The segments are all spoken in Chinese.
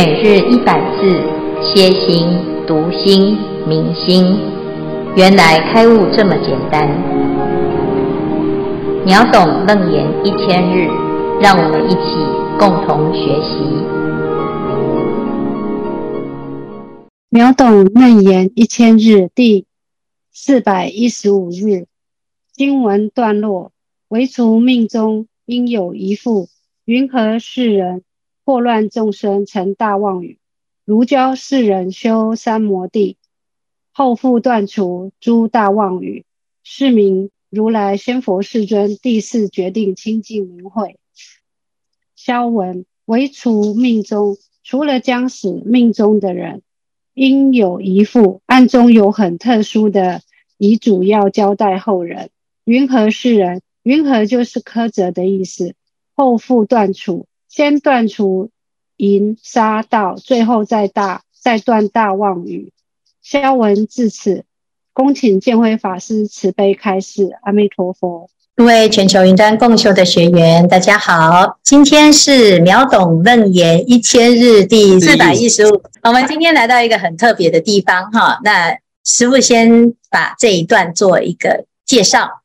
每日一百字，歇心、读心、明心，原来开悟这么简单。秒懂楞严一千日，让我们一起共同学习。秒懂楞严一千日第四百一十五日经文段落：唯除命中应有一副，云何世人？惑乱众生成大妄语，如教世人修三摩地，后复断除诸大妄语，是名如来仙佛世尊第四决定清净明慧。消文唯除命中，除了将死命中的人，应有一复，暗中有很特殊的遗嘱要交代后人。云何世人？云何就是苛责的意思。后复断除。先断除淫杀盗，最后再大再断大妄语。消文至此，恭请见辉法师慈悲开示。阿弥陀佛。各位全球云端共修的学员，大家好，今天是秒懂楞严一千日第四百一十五。我们今天来到一个很特别的地方哈，那师傅先把这一段做一个介绍。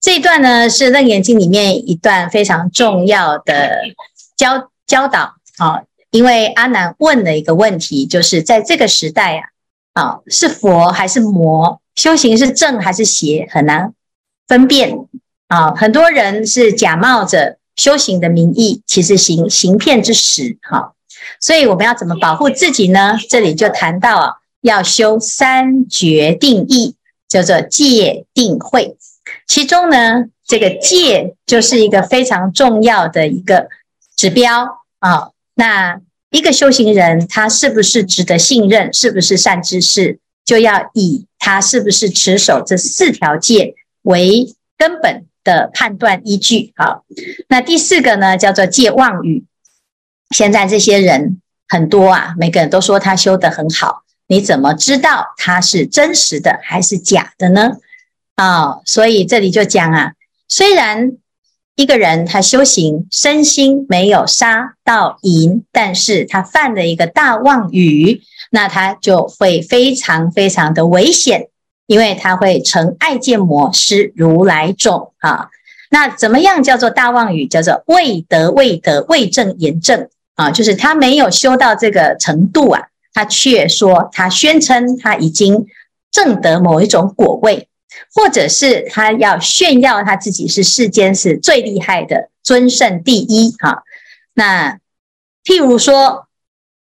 这一段呢是楞严经里面一段非常重要的。教教导啊，因为阿难问了一个问题，就是在这个时代啊，啊是佛还是魔？修行是正还是邪？很难分辨啊。很多人是假冒着修行的名义，其实行行骗之实。哈，所以我们要怎么保护自己呢？这里就谈到啊，要修三决定义，叫做戒定慧。其中呢，这个戒就是一个非常重要的一个。指标啊，那一个修行人他是不是值得信任，是不是善知识，就要以他是不是持守这四条戒为根本的判断依据。好，那第四个呢，叫做戒妄语。现在这些人很多啊，每个人都说他修得很好，你怎么知道他是真实的还是假的呢？啊，所以这里就讲啊，虽然。一个人他修行身心没有杀到淫，但是他犯了一个大妄语，那他就会非常非常的危险，因为他会成爱见魔，失如来种啊。那怎么样叫做大妄语？叫做未得未得未证言证啊，就是他没有修到这个程度啊，他却说他宣称他已经证得某一种果位。或者是他要炫耀他自己是世间是最厉害的尊胜第一哈，那譬如说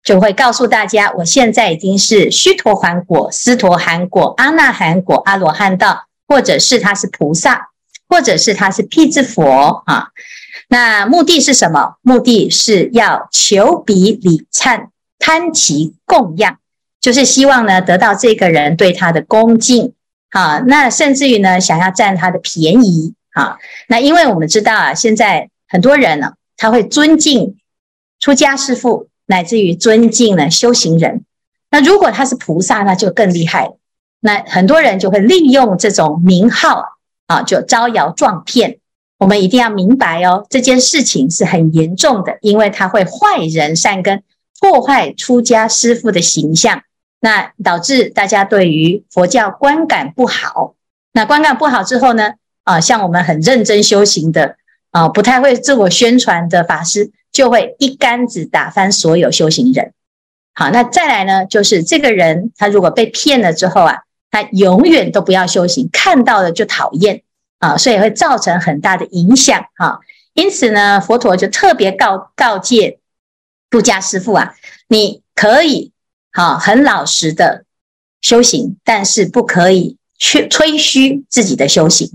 就会告诉大家，我现在已经是须陀洹果、斯陀含果、阿那含果、阿罗汉道，或者是他是菩萨，或者是他是辟支佛啊。那目的是什么？目的是要求彼礼忏，贪其供养，就是希望呢得到这个人对他的恭敬。好，那甚至于呢，想要占他的便宜。啊，那因为我们知道啊，现在很多人呢，他会尊敬出家师父，乃至于尊敬呢修行人。那如果他是菩萨，那就更厉害了。那很多人就会利用这种名号啊，就招摇撞骗。我们一定要明白哦，这件事情是很严重的，因为他会坏人善根，破坏出家师父的形象。那导致大家对于佛教观感不好。那观感不好之后呢？啊，像我们很认真修行的啊，不太会自我宣传的法师，就会一竿子打翻所有修行人。好，那再来呢，就是这个人他如果被骗了之后啊，他永远都不要修行，看到了就讨厌啊，所以会造成很大的影响啊。因此呢，佛陀就特别告告诫出家师父啊，你可以。啊，很老实的修行，但是不可以去吹嘘自己的修行。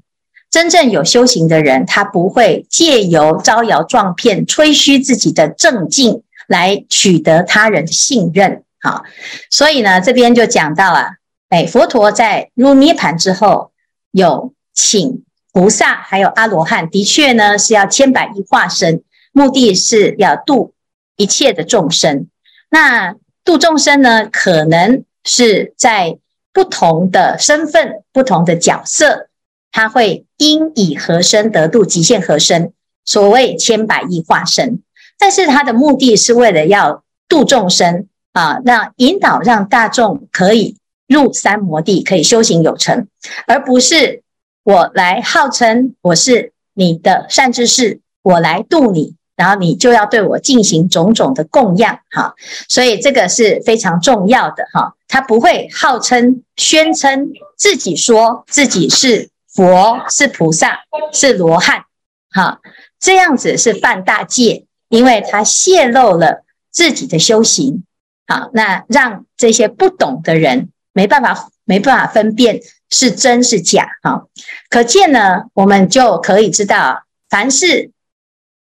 真正有修行的人，他不会借由招摇撞骗、吹嘘自己的正境来取得他人的信任。好，所以呢，这边就讲到啊，哎，佛陀在入涅盘之后，有请菩萨还有阿罗汉，的确呢是要千百亿化身，目的是要度一切的众生。那度众生呢，可能是在不同的身份、不同的角色，他会因以何身得度，极限何身，所谓千百亿化身。但是他的目的是为了要度众生啊，让引导让大众可以入三摩地，可以修行有成，而不是我来号称我是你的善知识，我来度你。然后你就要对我进行种种的供养，哈，所以这个是非常重要的，哈。他不会号称、宣称自己说自己是佛、是菩萨、是罗汉，哈，这样子是犯大戒，因为他泄露了自己的修行，好，那让这些不懂的人没办法、没办法分辨是真是假，哈。可见呢，我们就可以知道，凡是。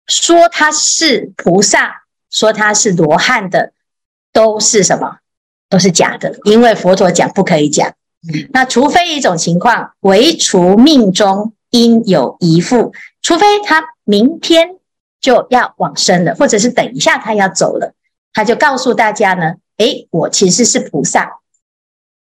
说他是菩萨，说他是罗汉的，都是什么？都是假的，因为佛陀讲不可以讲。那除非一种情况，唯除命中应有一副，除非他明天就要往生了，或者是等一下他要走了，他就告诉大家呢，诶，我其实是菩萨。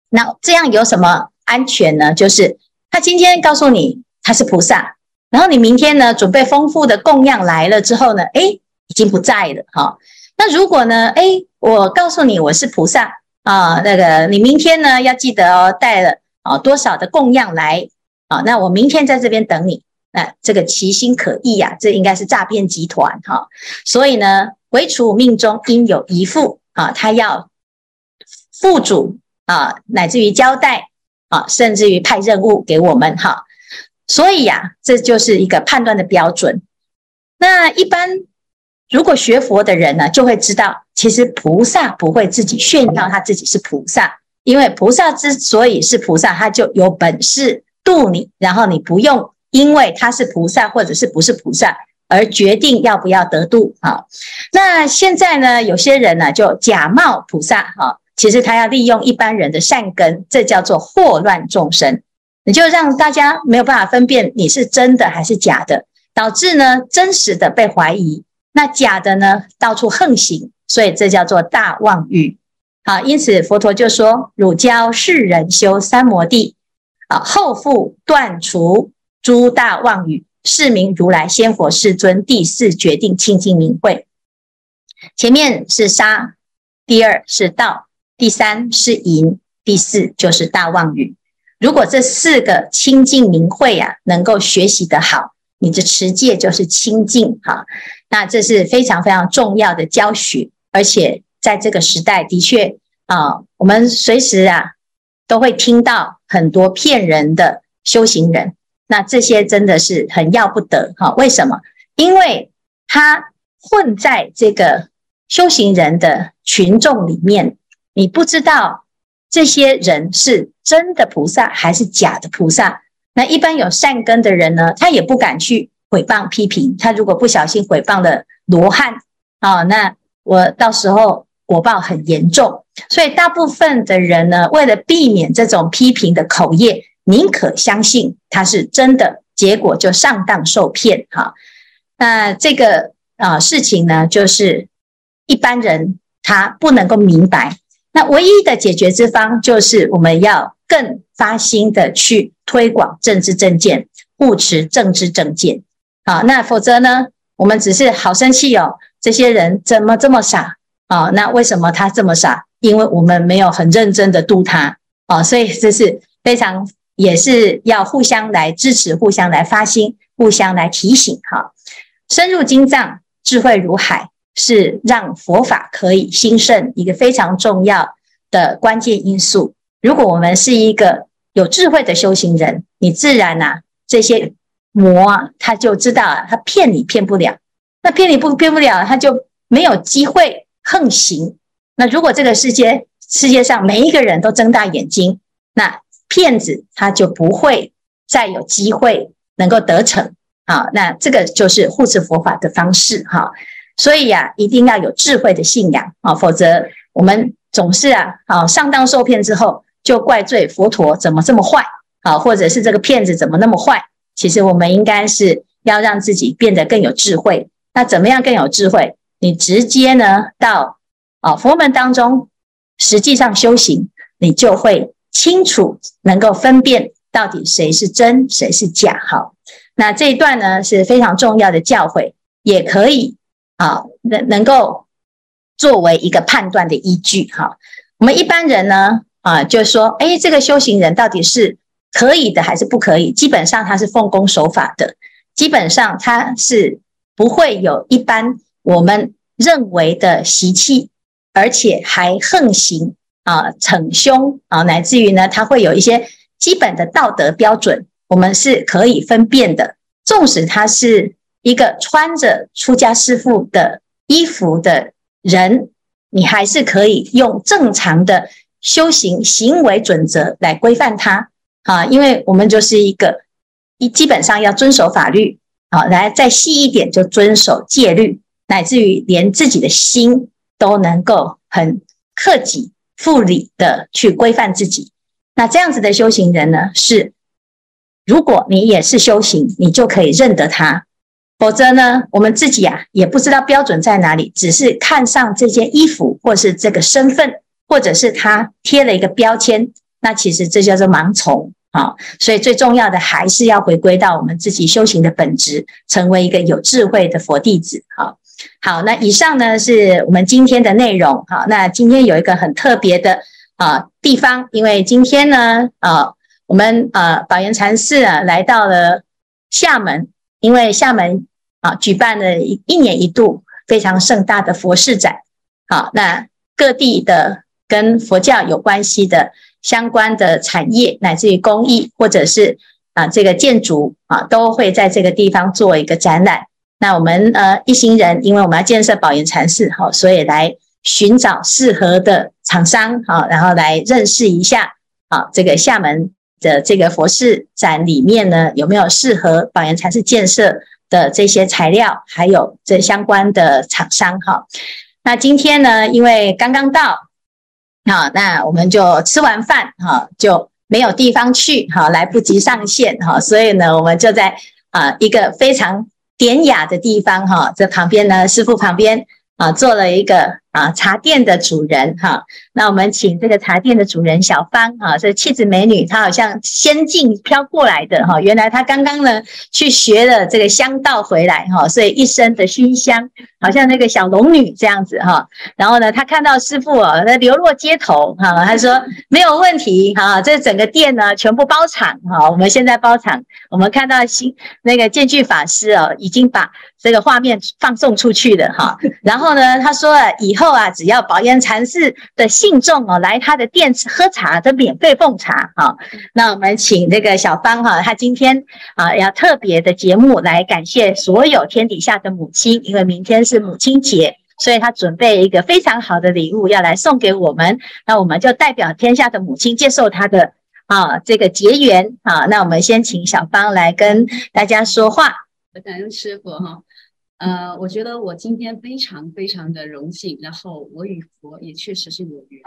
那这样有什么安全呢？就是他今天告诉你他是菩萨。然后你明天呢，准备丰富的供养来了之后呢，哎，已经不在了哈。那如果呢，哎，我告诉你我是菩萨啊，那个你明天呢要记得哦，带了啊多少的供养来啊，那我明天在这边等你。那这个其心可疑呀，这应该是诈骗集团哈。所以呢，唯除命中应有遗腹啊，他要付主啊，乃至于交代啊，甚至于派任务给我们哈。所以呀、这就是一个判断的标准。那一般如果学佛的人呢，就会知道，其实菩萨不会自己炫耀他自己是菩萨，因为菩萨之所以是菩萨，他就有本事度你，然后你不用因为他是菩萨或者是不是菩萨而决定要不要得度啊。那现在呢，有些人呢就假冒菩萨哈，其实他要利用一般人的善根，这叫做祸乱众生。你就让大家没有办法分辨你是真的还是假的，导致呢真实的被怀疑，那假的呢到处横行，所以这叫做大妄语。好，因此佛陀就说：汝教世人修三摩地，啊，后复断除诸大妄语，是名如来先佛世尊第四决定清净明慧。前面是杀，第二是盗，第三是淫，第四就是大妄语。如果这四个清净明慧啊，能够学习得好，你的持戒就是清净哈。那这是非常非常重要的教学，而且在这个时代的确啊，我们随时啊都会听到很多骗人的修行人，那这些真的是很要不得哈。为什么？因为他混在这个修行人的群众里面，你不知道。这些人是真的菩萨还是假的菩萨？那一般有善根的人呢，他也不敢去诽谤批评。他如果不小心诽谤了罗汉啊，那我到时候果报很严重。所以大部分的人呢，为了避免这种批评的口业，宁可相信他是真的，结果就上当受骗。哈，那这个啊事情呢，就是一般人他不能够明白。那唯一的解决之方，就是我们要更发心的去推广政治正见，护持政治正见。好，那否则呢，我们只是好生气哦，这些人怎么这么傻？啊，那为什么他这么傻？因为我们没有很认真的度他啊，所以这是非常也是要互相来支持，互相来发心，互相来提醒。哈，深入经藏，智慧如海。是让佛法可以兴盛一个非常重要的关键因素。如果我们是一个有智慧的修行人，你自然呐、啊，这些魔啊，他就知道啊，他骗你骗不了。那骗你不骗不了，他就没有机会横行。那如果这个世界世界上每一个人都睁大眼睛，那骗子他就不会再有机会能够得逞。好，那这个就是护持佛法的方式哈。所以呀、啊，一定要有智慧的信仰啊，否则我们总是啊，好上当受骗之后，就怪罪佛陀怎么这么坏啊，或者是这个骗子怎么那么坏。其实我们应该是要让自己变得更有智慧。那怎么样更有智慧？你直接呢到啊佛门当中，实际上修行，你就会清楚能够分辨到底谁是真，谁是假。好，那这一段呢是非常重要的教诲，也可以。啊，能能够作为一个判断的依据。哈，我们一般人呢，啊，就说，哎，这个修行人到底是可以的还是不可以？基本上他是奉公守法的，基本上他是不会有一般我们认为的习气，而且还横行啊，逞凶啊，乃至于呢，他会有一些基本的道德标准，我们是可以分辨的。纵使他是一个穿着出家师父的衣服的人，你还是可以用正常的修行行为准则来规范他啊，因为我们就是一个一基本上要遵守法律啊，来再细一点就遵守戒律，乃至于连自己的心都能够很克己复礼的去规范自己。那这样子的修行人呢，是如果你也是修行，你就可以认得他。否则呢，我们自己啊也不知道标准在哪里，只是看上这件衣服，或是这个身份，或者是他贴了一个标签，那其实这叫做盲从啊。所以最重要的还是要回归到我们自己修行的本质，成为一个有智慧的佛弟子。啊，好，那以上呢是我们今天的内容。好，那今天有一个很特别的啊地方，因为今天呢，啊，我们啊宝岩禅寺啊来到了厦门。因为厦门啊举办了一一年一度非常盛大的佛事展，好，那各地的跟佛教有关系的相关的产业，乃至于工艺或者是啊这个建筑啊，都会在这个地方做一个展览。那我们呃一行人，因为我们要建设宝岩禅寺，好，所以来寻找适合的厂商，好，然后来认识一下啊这个厦门。的这个佛事展里面呢，有没有适合宝岩禅寺建设的这些材料，还有这相关的厂商哈？那今天呢，因为刚刚到，好，那我们就吃完饭哈，就没有地方去哈，来不及上线哈，所以呢，我们就在啊一个非常典雅的地方哈，这旁边呢，师傅旁边啊，做了一个。啊，茶店的主人哈，那我们请这个茶店的主人小芳啊，这气质美女，她好像仙境飘过来的哈，原来她刚刚呢去学了这个香道回来哈，所以一身的熏香，好像那个小龙女这样子哈。然后呢，她看到师父啊，那流落街头哈，她说没有问题哈，这整个店呢全部包场哈，我们现在包场，我们看到新那个见具法师哦，已经把这个画面放送出去了哈。然后呢，他说了以后。后啊，只要宝岩禅寺的信众哦，来他的店喝茶都免费奉茶哈。那我们请这个小芳哈，她今天啊要特别的节目来感谢所有天底下的母亲，因为明天是母亲节，所以她准备一个非常好的礼物要来送给我们。那我们就代表天下的母亲接受她的啊这个结缘啊。那我们先请小芳来跟大家说话。我感恩师傅哈。呃，我觉得我今天非常非常的荣幸，然后我与佛也确实是有缘。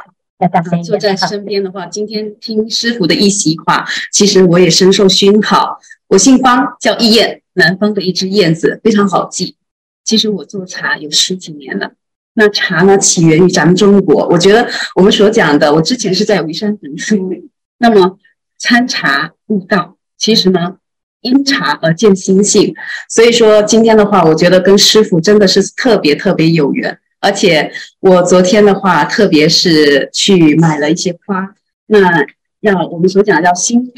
坐在身边的话，今天听师傅的一席话，其实我也深受熏陶。我姓方，叫一燕，南方的一只燕子，非常好记。其实我做茶有十几年了。那茶呢，起源于咱们中国。我觉得我们所讲的，我之前是在沂山读书，那么参茶悟道，其实呢。因茶而见心性，所以说今天的话，我觉得跟师傅真的是特别特别有缘。而且我昨天的话，特别是去买了一些花，那要我们所讲的叫心，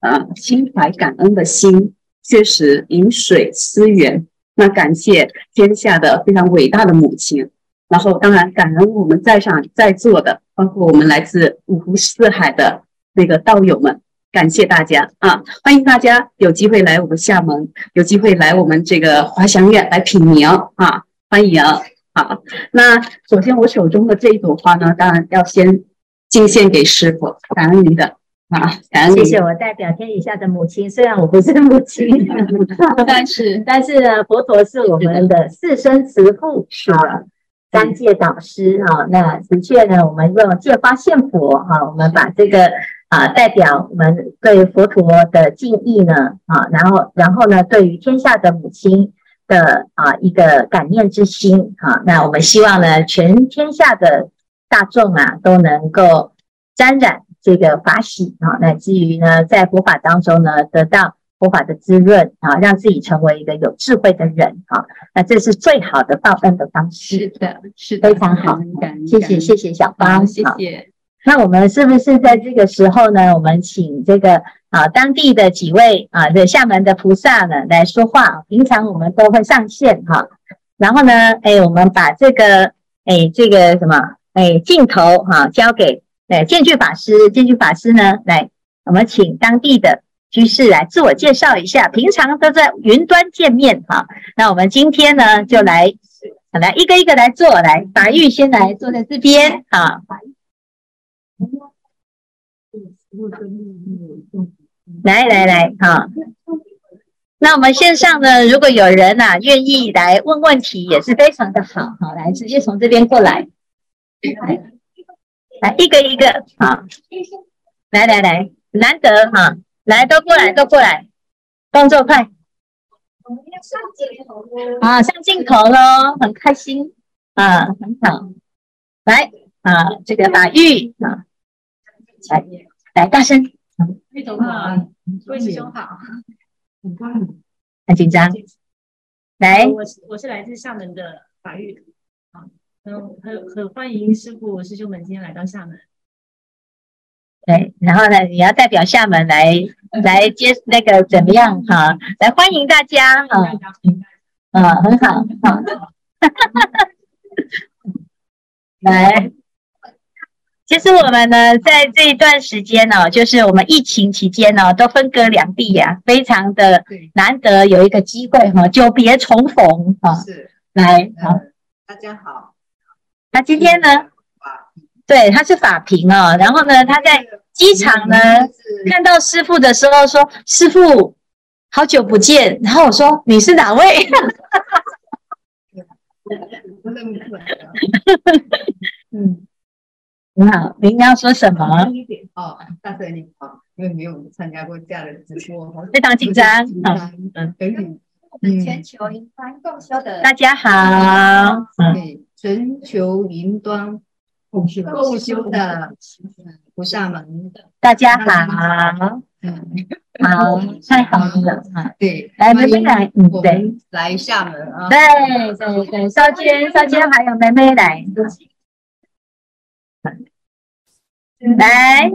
呃，心怀感恩的心，确实饮水思源。那感谢天下的非常伟大的母亲，然后当然感恩我们在上在座的，包括我们来自五湖四海的那个道友们。感谢大家啊！欢迎大家有机会来我们厦门，有机会来我们这个华祥苑来品茗啊！欢迎好。那首先我手中的这一朵花呢，当然要先敬献给师傅，感恩您的啊！感恩您。谢谢我代表天底下的母亲，虽然我不是母亲，但是 但是呢，佛陀是我们的四生慈父啊，三界导师啊。那的确呢，我们用借花献佛啊，我们把这个。啊，代表我们对佛陀的敬意呢，啊，然后，然后呢，对于天下的母亲的啊一个感念之心，啊，那我们希望呢，全天下的大众啊，都能够沾染这个法喜啊，乃至于呢，在佛法当中呢，得到佛法的滋润啊，让自己成为一个有智慧的人啊，那这是最好的报恩的方式。是的，是的，非常好。谢谢，谢谢小芳，谢谢。那我们是不是在这个时候呢？我们请这个啊当地的几位啊的厦门的菩萨呢来说话。平常我们都会上线哈、然后呢，哎，我们把这个哎这个什么哎镜头哈、交给哎建具法师，建具法师呢来，我们请当地的。居士来自我介绍一下，平常都在云端见面哈。那我们今天呢，就来来一个一个来坐，来法玉先来坐在这边哈。来来来哈。那我们线上呢，如果有人呐、啊、愿意来问问题，也是非常的好哈。来，直接从这边过来，来，来一个一个好。来来来，难得哈。来，都过来，都过来，动作快！啊，上镜头喽，很开心啊，很好。来啊，这个法玉啊，来来，大声。玉总好，各位师兄好。很高兴，很紧张。来，我是我是来自厦门的法玉，啊，很很很欢迎师傅师兄们今天来到厦门。对，然后呢，你要代表厦门来来接那个怎么样哈？来欢迎大家哈，啊，很好，好，来，其实我们呢，在这一段时间呢，就是我们疫情期间呢，都分隔两地呀，非常的难得有一个机会哈，久别重逢哈。是，来，好，大家好。那今天呢？对，他是法评哦，然后呢，他在机场呢看到师傅的时候说：“师傅，好久不见。”然后我说：“你是哪位？” 嗯，很好，您要说什么？哦，大声一点哦，因为没有参加过这样的直播，非常紧张。嗯，等于全球云端共修的大家好，对，全球云端。共修的菩萨们，大家好，嗯，好，太好了，啊，对，来妹妹来，嗯，对，来厦门啊，对对对，少娟少娟还有妹妹来，来。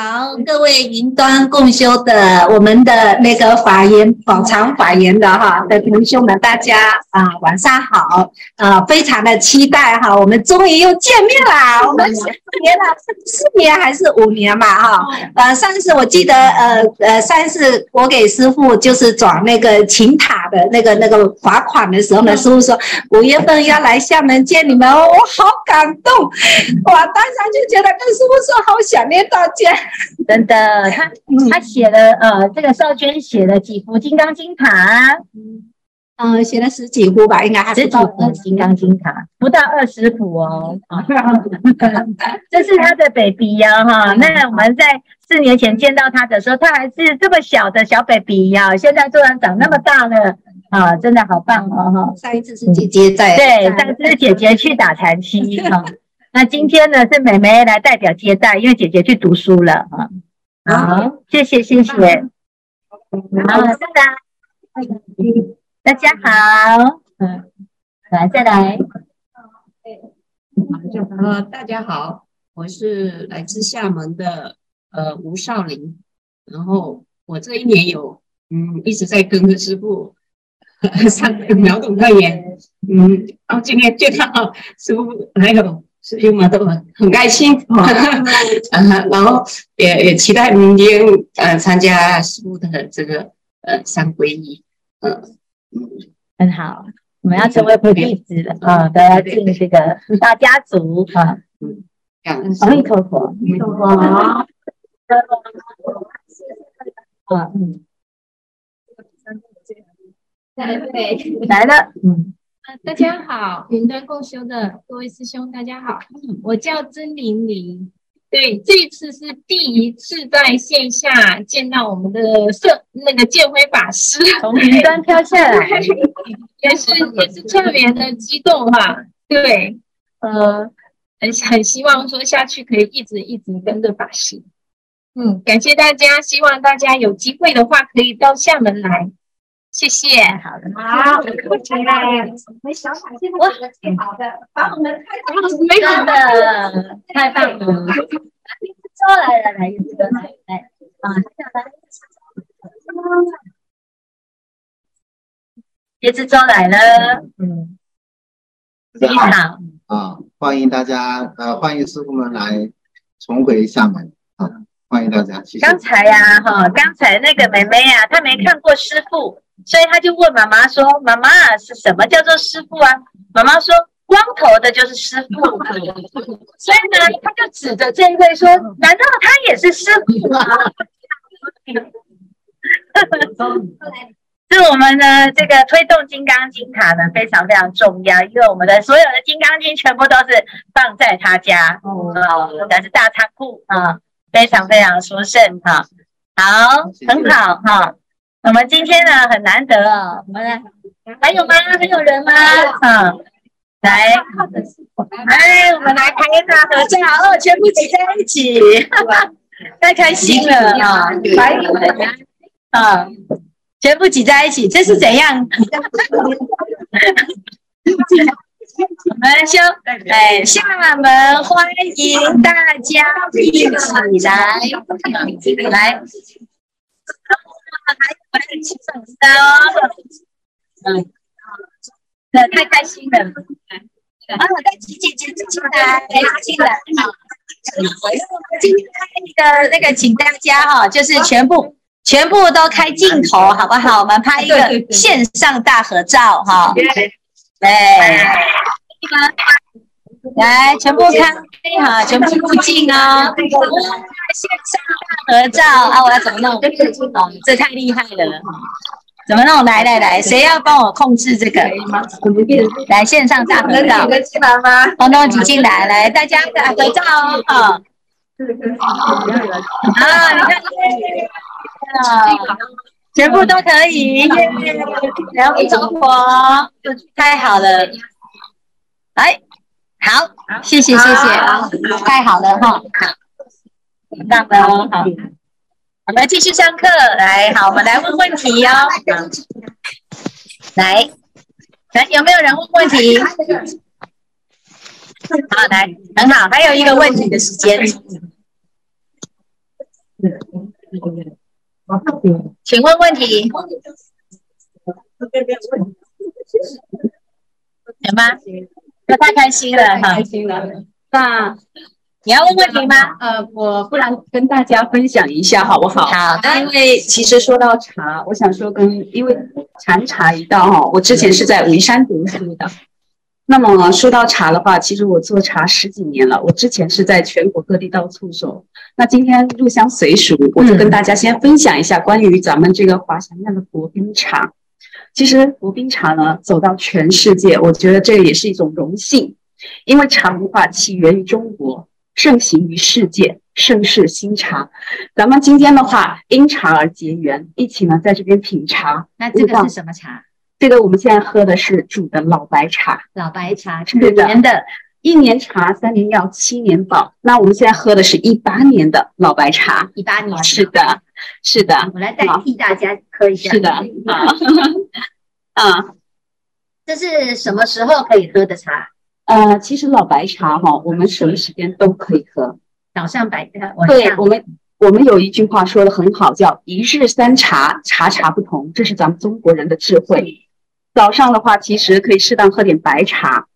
好，各位云端共修的我们的那个法言宝藏法言的哈的同修们，大家啊晚上好啊，非常的期待哈，我们终于又见面啦，我们四年了，四年还是五年嘛哈？呃，上次我记得呃呃上次我给师傅就是转那个请塔的那个那个罚款的时候呢，师傅说五月份要来厦门见你们，我好感动，我当时就觉得跟师傅说好想念大家。真的，他他写了呃，这个少娟写了几幅金刚经塔，嗯，呃，写了十几幅吧，应该还十几幅金刚经塔，不到二十幅哦。这是他的 baby 呀，哈。那我们在四年前见到他的时候，他还是这么小的小 baby 呀，现在突然长那么大了，啊，真的好棒哦，哈。上一次是姐姐在，对，上次是姐姐去打禅七，哈。那今天呢，是妹妹来代表接待，因为姐姐去读书了啊。好，谢谢谢谢。好，再来，大家好，嗯，来再来。呃，大家好，我是来自厦门的呃吴少林，然后我这一年有嗯一直在跟着师傅 上秒懂楞严，嗯，然后今天见到师傅还有。师兄们都很很开心，然后也也期待明天呃参加师父的这个呃三皈依，嗯。嗯，很好，我们要成为菩弟子了啊，都要进这个大家族啊，嗯，感恩阿弥陀佛，阿弥陀佛，啊嗯，来了，嗯。大家好，云端共修的各位师兄，大家好，我叫曾玲玲。对，这次是第一次在线下见到我们的圣那个建辉法师，从云端飘下来，也是也是特别的激动哈。对，呃，很很希望说下去可以一直一直跟着法师。嗯，感谢大家，希望大家有机会的话可以到厦门来。谢谢，好的，好，我们小小先把这个最好的，把我们太太棒的，太棒了，招来了，来，这个来，来，啊，来，椰子粥来了，嗯，你好，啊，欢迎大家，呃，欢迎师傅们来重回厦门，啊，欢迎大家，谢谢。刚才呀，哈，刚才那个妹妹呀，她没看过师父。所以他就问妈妈说：“妈妈是什么叫做师傅啊？”妈妈说：“光头的就是师傅。”所以呢，他就指着这一位说：“难道他也是师傅吗？” 是我们的这个推动金刚经卡呢，非常非常重要，因为我们的所有的金刚经全部都是放在他家哦，那是大仓库啊，非常非常殊胜哈。好，很好哈。我们今天呢很难得哦，我们来，还有吗？还有人吗？嗯，来，来，我们来拍一张合照哦，全部挤在一起，太开心了啊！啊，全部挤在一起，这是怎样？我们修，哎，厦门欢迎大家一起来，来。还有还有七十五刀，嗯，那太开心了，啊，我在琪姐姐进来，进来，今天那个那个，请大家哈，就是全部全部都开镜头，好不好？我们拍一个线上大合照哈，对，来，全部看哈，全部入镜哦。线上大合照啊，我要怎么弄？哦，这太厉害了，怎么弄？来来来，谁要帮我控制这个？来线上大合照，进来吗？统统挤进来，来大家大合照哦。啊，你看，啊全部都可以，然后中国，太好了，来。好，谢谢谢谢，太好了哈，好，的哦，好，我们继续上课，来，好，我们来问问题哦，来，来，有没有人问问题？好，来，很好，还有一个问题的时间，请问问题，有吗？我太开心了，太开心了。那你要问问题吗？呃，我不然跟大家分享一下好不好？好的。因为其实说到茶，我想说跟因为禅茶一道哈，我之前是在武夷山读书的。那么说到茶的话，其实我做茶十几年了。我之前是在全国各地到处走。那今天入乡随俗，我就跟大家先分享一下关于咱们这个华强苑的国宾茶。其实无冰茶呢，走到全世界，我觉得这也是一种荣幸，因为茶文化起源于中国，盛行于世界，盛世新茶。咱们今天的话，因茶而结缘，一起呢在这边品茶。那这个是什么茶？这个我们现在喝的是煮的老白茶。老白茶，是的，年的，一年茶，三年药，七年宝。那我们现在喝的是一八年的老白茶。一八年，是的。是的，我来代替大家喝一下。是的，啊，啊，这是什么时候可以喝的茶？呃，其实老白茶哈，我们什么时间都可以喝。早上白的，对，我们我们有一句话说的很好，叫一日三茶，茶茶不同，这是咱们中国人的智慧。早上的话，其实可以适当喝点白茶，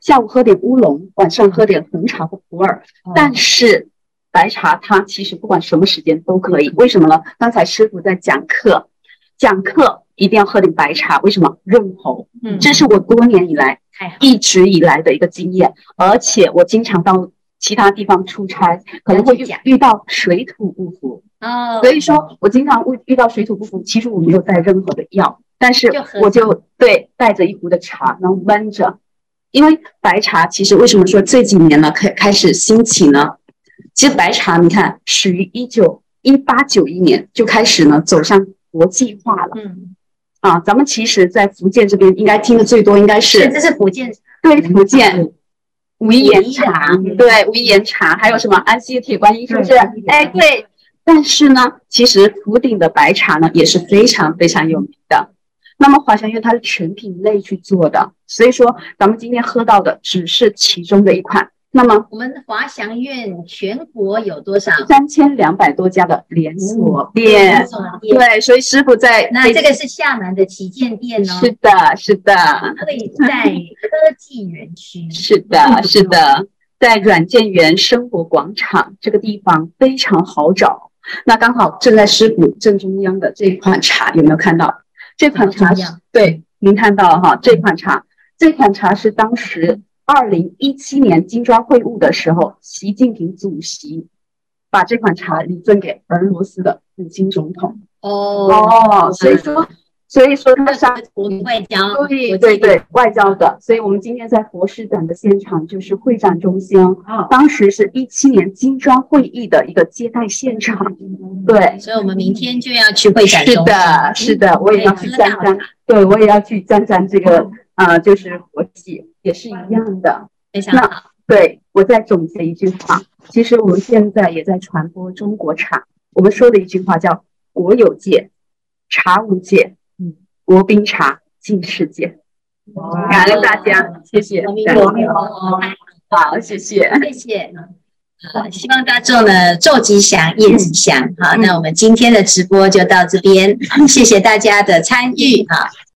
下午喝点乌龙，晚上喝点红茶或普洱，但是。白茶它其实不管什么时间都可以，为什么呢？刚才师傅在讲课，讲课一定要喝点白茶，为什么？润喉。嗯，这是我多年以来一直以来的一个经验，而且我经常到其他地方出差，可能会遇到水土不服。哦，所以说我经常遇遇到水土不服，其实我没有带任何的药，但是我就对带着一壶的茶，然后闷着，因为白茶其实为什么说这几年呢开开始兴起呢？其实白茶，你看，始于一九一八九一年就开始呢，走向国际化了。嗯，啊，咱们其实，在福建这边应该听的最多，应该是这是福建，对，福建武夷岩茶，对，武夷岩茶，还有什么安溪铁观音，是不是？哎，对，但是呢，其实福鼎的白茶呢也是非常非常有名的。那么华祥苑它是全品类去做的，所以说咱们今天喝到的只是其中的一款。那么我们华祥苑全国有多少？三千两百多家的连锁店。连锁店。对，所以师傅在那这个是厦门的旗舰店哦。是的，是的。会在科技园区。是的，是的，在软件园生活广场这个地方非常好找。那刚好正在师傅正中央的这款茶有没有看到？这款茶对，您看到了哈，这款茶，这款茶是当时。二零一七年金砖会晤的时候，习近平主席把这款茶礼赠给俄罗斯的普京总统。哦哦，所以说，所以说它是国民外交，对对对，外交的。所以我们今天在佛师展的现场，就是会展中心。啊，当时是一七年金砖会议的一个接待现场。对，所以我们明天就要去会展中心。是的，是的，我也要去沾沾。对，我也要去沾沾这个啊，就是国际。也是一样的，非常好。那对，我再总结一句话，其实我们现在也在传播中国茶。我们说的一句话叫“国有界，茶无界，嗯，国宾茶尽世界”。感恩大家，谢谢。好，谢谢，谢谢。好，希望大众呢，昼吉祥，夜吉祥。好，那我们今天的直播就到这边，谢谢大家的参与。好。